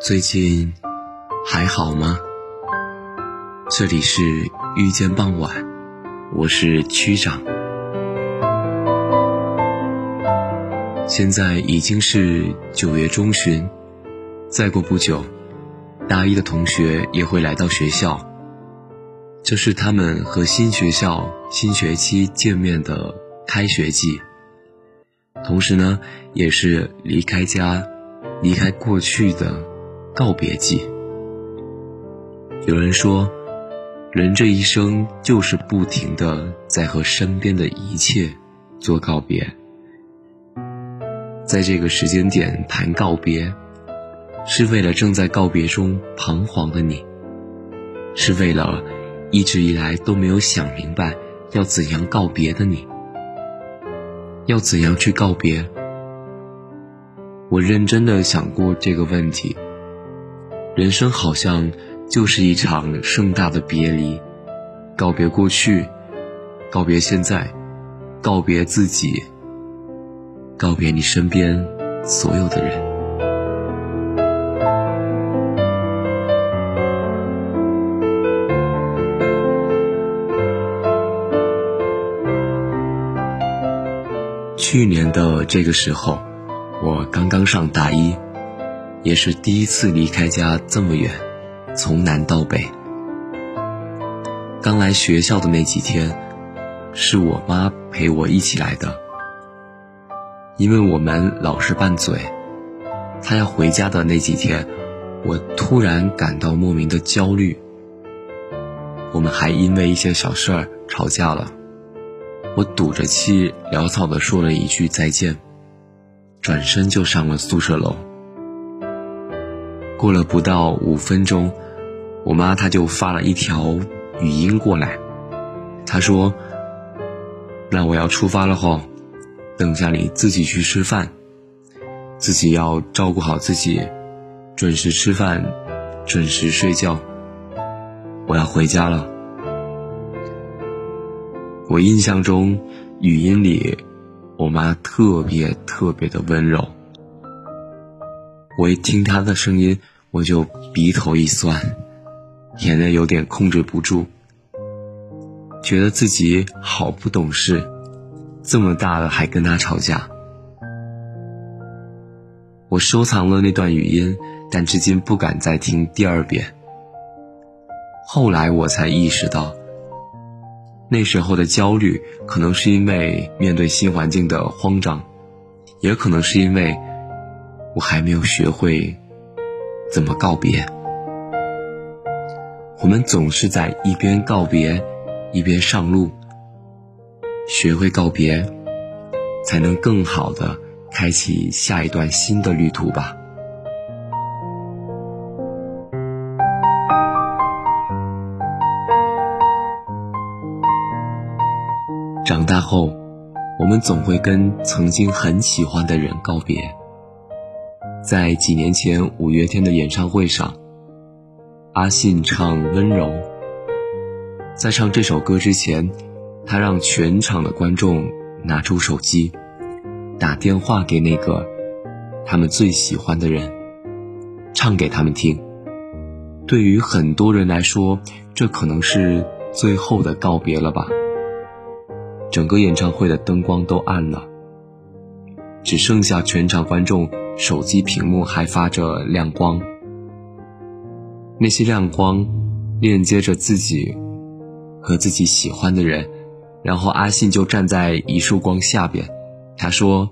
最近还好吗？这里是遇见傍晚，我是区长。现在已经是九月中旬，再过不久，大一的同学也会来到学校。这是他们和新学校新学期见面的开学季，同时呢，也是离开家、离开过去的。告别季。有人说，人这一生就是不停的在和身边的一切做告别。在这个时间点谈告别，是为了正在告别中彷徨的你，是为了一直以来都没有想明白要怎样告别的你，要怎样去告别。我认真的想过这个问题。人生好像就是一场盛大的别离，告别过去，告别现在，告别自己，告别你身边所有的人。去年的这个时候，我刚刚上大一。也是第一次离开家这么远，从南到北。刚来学校的那几天，是我妈陪我一起来的。因为我们老是拌嘴，她要回家的那几天，我突然感到莫名的焦虑。我们还因为一些小事儿吵架了，我赌着气潦草的说了一句再见，转身就上了宿舍楼。过了不到五分钟，我妈她就发了一条语音过来，她说：“那我要出发了吼，等下你自己去吃饭，自己要照顾好自己，准时吃饭，准时睡觉。我要回家了。”我印象中，语音里我妈特别特别的温柔。我一听她的声音，我就鼻头一酸，眼泪有点控制不住，觉得自己好不懂事，这么大了还跟他吵架。我收藏了那段语音，但至今不敢再听第二遍。后来我才意识到，那时候的焦虑，可能是因为面对新环境的慌张，也可能是因为。我还没有学会怎么告别。我们总是在一边告别，一边上路。学会告别，才能更好的开启下一段新的旅途吧。长大后，我们总会跟曾经很喜欢的人告别。在几年前五月天的演唱会上，阿信唱《温柔》。在唱这首歌之前，他让全场的观众拿出手机，打电话给那个他们最喜欢的人，唱给他们听。对于很多人来说，这可能是最后的告别了吧。整个演唱会的灯光都暗了，只剩下全场观众手机屏幕还发着亮光。那些亮光链接着自己和自己喜欢的人，然后阿信就站在一束光下边，他说：“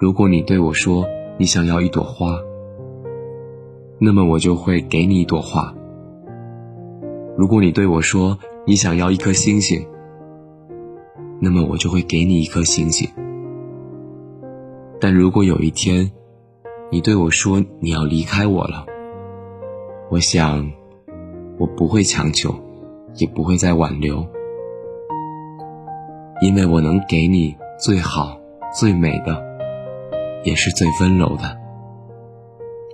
如果你对我说你想要一朵花，那么我就会给你一朵花。如果你对我说你想要一颗星星，那么我就会给你一颗星星。但如果有一天，你对我说你要离开我了，我想，我不会强求，也不会再挽留，因为我能给你最好、最美的，也是最温柔的。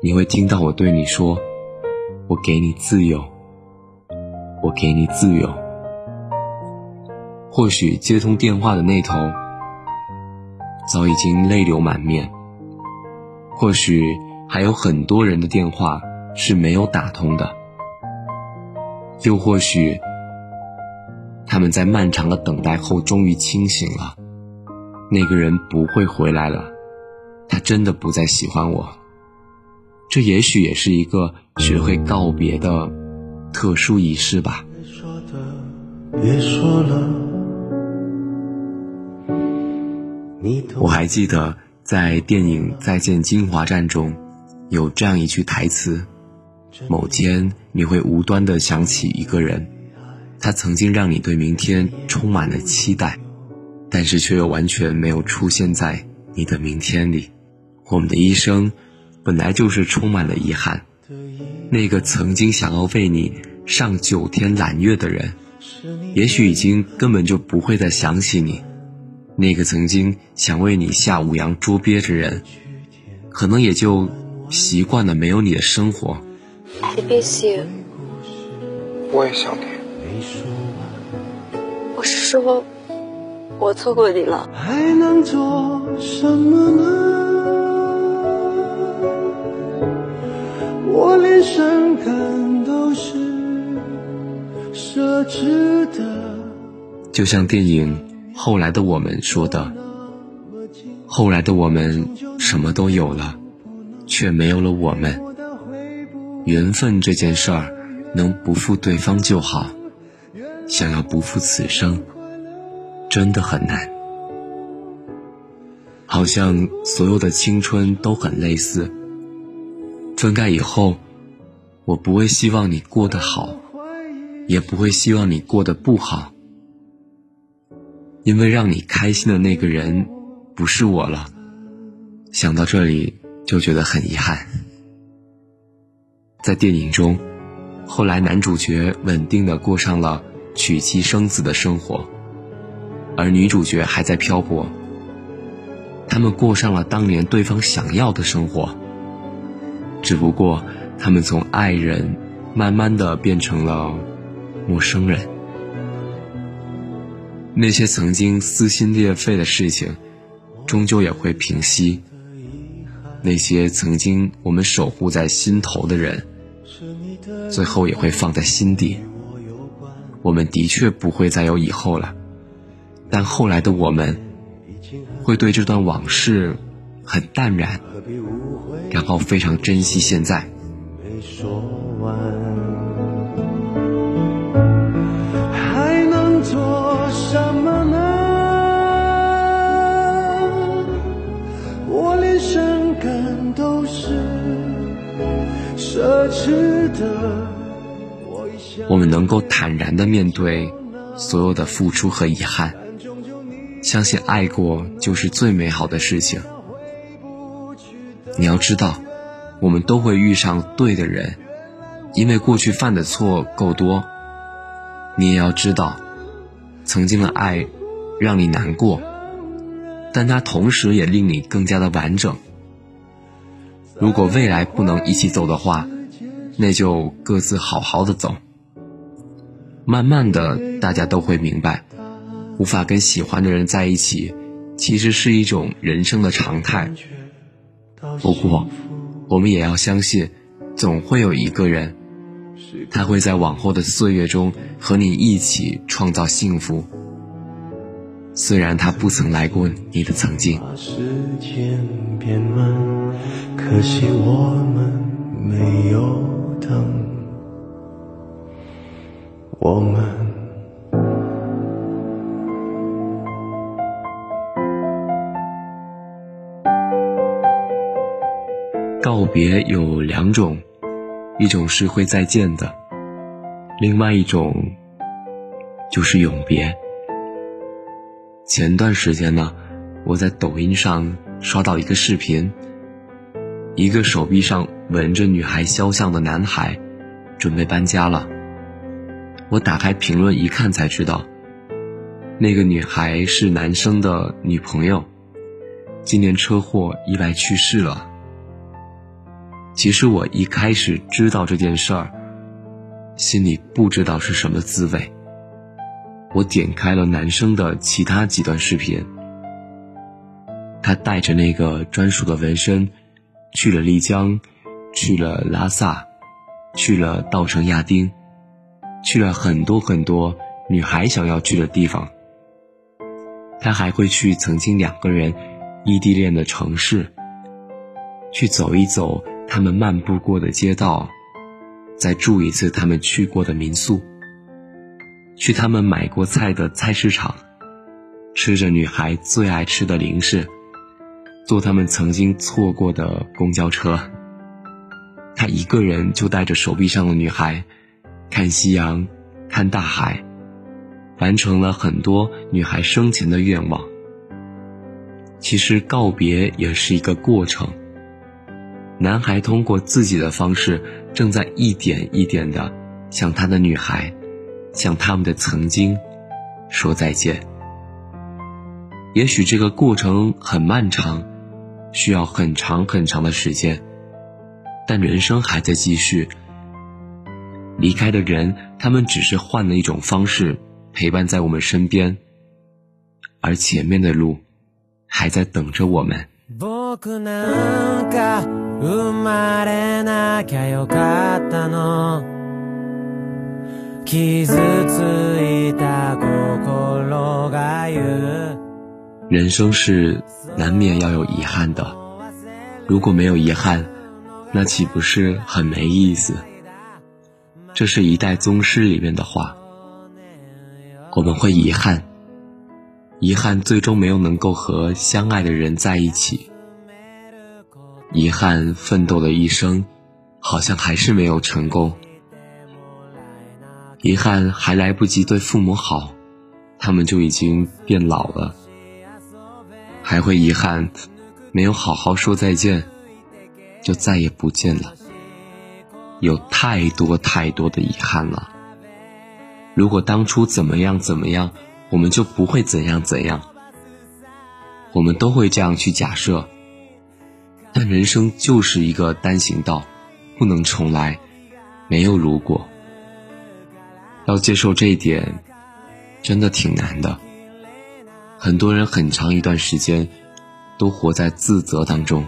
你会听到我对你说：“我给你自由，我给你自由。”或许接通电话的那头，早已经泪流满面；或许还有很多人的电话。是没有打通的，又或许他们在漫长的等待后终于清醒了，那个人不会回来了，他真的不再喜欢我。这也许也是一个学会告别的特殊仪式吧。别说了，我还记得在电影《再见金华站》中，有这样一句台词。某天你会无端的想起一个人，他曾经让你对明天充满了期待，但是却又完全没有出现在你的明天里。我们的一生本来就是充满了遗憾。那个曾经想要为你上九天揽月的人，也许已经根本就不会再想起你；那个曾经想为你下五洋捉鳖之人，可能也就习惯了没有你的生活。TBC，我也想你。我是说，我错过你了。还能做什么呢？我连伤感都是奢侈的。就像电影《后来的我们》说的，后来的我们什么都有了，却没有了我们。缘分这件事儿，能不负对方就好。想要不负此生，真的很难。好像所有的青春都很类似。分开以后，我不会希望你过得好，也不会希望你过得不好，因为让你开心的那个人不是我了。想到这里，就觉得很遗憾。在电影中，后来男主角稳定的过上了娶妻生子的生活，而女主角还在漂泊。他们过上了当年对方想要的生活，只不过他们从爱人慢慢的变成了陌生人。那些曾经撕心裂肺的事情，终究也会平息。那些曾经我们守护在心头的人。最后也会放在心底。我们的确不会再有以后了，但后来的我们，会对这段往事很淡然，然后非常珍惜现在。还我们能够坦然的面对所有的付出和遗憾，相信爱过就是最美好的事情。你要知道，我们都会遇上对的人，因为过去犯的错够多。你也要知道，曾经的爱让你难过，但它同时也令你更加的完整。如果未来不能一起走的话，那就各自好好的走。慢慢的，大家都会明白，无法跟喜欢的人在一起，其实是一种人生的常态。不过，我们也要相信，总会有一个人，他会在往后的岁月中和你一起创造幸福。虽然他不曾来过你的曾经。时间变慢，可惜我们没有等。我们告别有两种，一种是会再见的，另外一种就是永别。前段时间呢，我在抖音上刷到一个视频，一个手臂上纹着女孩肖像的男孩，准备搬家了。我打开评论一看，才知道，那个女孩是男生的女朋友，今年车祸意外去世了。其实我一开始知道这件事儿，心里不知道是什么滋味。我点开了男生的其他几段视频，他带着那个专属的纹身，去了丽江，去了拉萨，去了稻城亚丁。去了很多很多女孩想要去的地方，他还会去曾经两个人异地恋的城市，去走一走他们漫步过的街道，再住一次他们去过的民宿，去他们买过菜的菜市场，吃着女孩最爱吃的零食，坐他们曾经错过的公交车。他一个人就带着手臂上的女孩。看夕阳，看大海，完成了很多女孩生前的愿望。其实告别也是一个过程。男孩通过自己的方式，正在一点一点的向他的女孩，向他们的曾经，说再见。也许这个过程很漫长，需要很长很长的时间，但人生还在继续。离开的人，他们只是换了一种方式陪伴在我们身边，而前面的路还在等着我们。人生是难免要有遗憾的，如果没有遗憾，那岂不是很没意思？这是一代宗师里面的话，我们会遗憾，遗憾最终没有能够和相爱的人在一起，遗憾奋斗的一生，好像还是没有成功，遗憾还来不及对父母好，他们就已经变老了，还会遗憾，没有好好说再见，就再也不见了。有太多太多的遗憾了。如果当初怎么样怎么样，我们就不会怎样怎样。我们都会这样去假设。但人生就是一个单行道，不能重来，没有如果。要接受这一点，真的挺难的。很多人很长一段时间，都活在自责当中，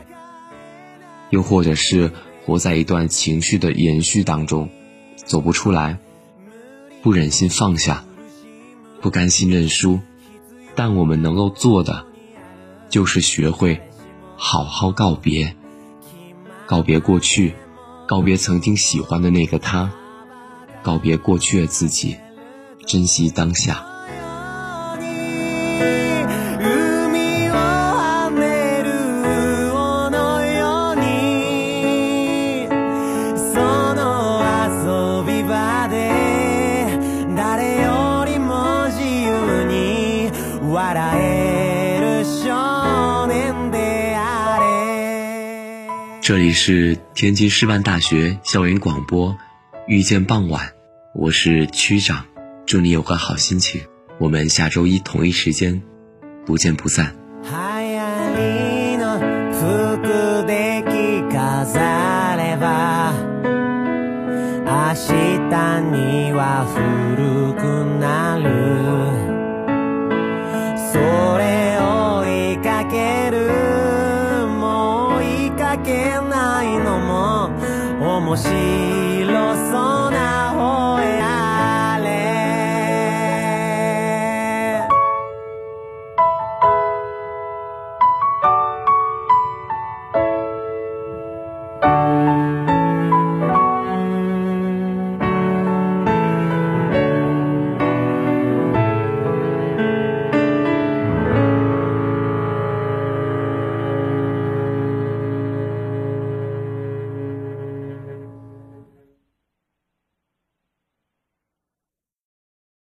又或者是。活在一段情绪的延续当中，走不出来，不忍心放下，不甘心认输，但我们能够做的，就是学会好好告别，告别过去，告别曾经喜欢的那个他，告别过去的自己，珍惜当下。这里是天津师范大学校园广播，遇见傍晚，我是区长，祝你有个好心情。我们下周一同一时间不见不散。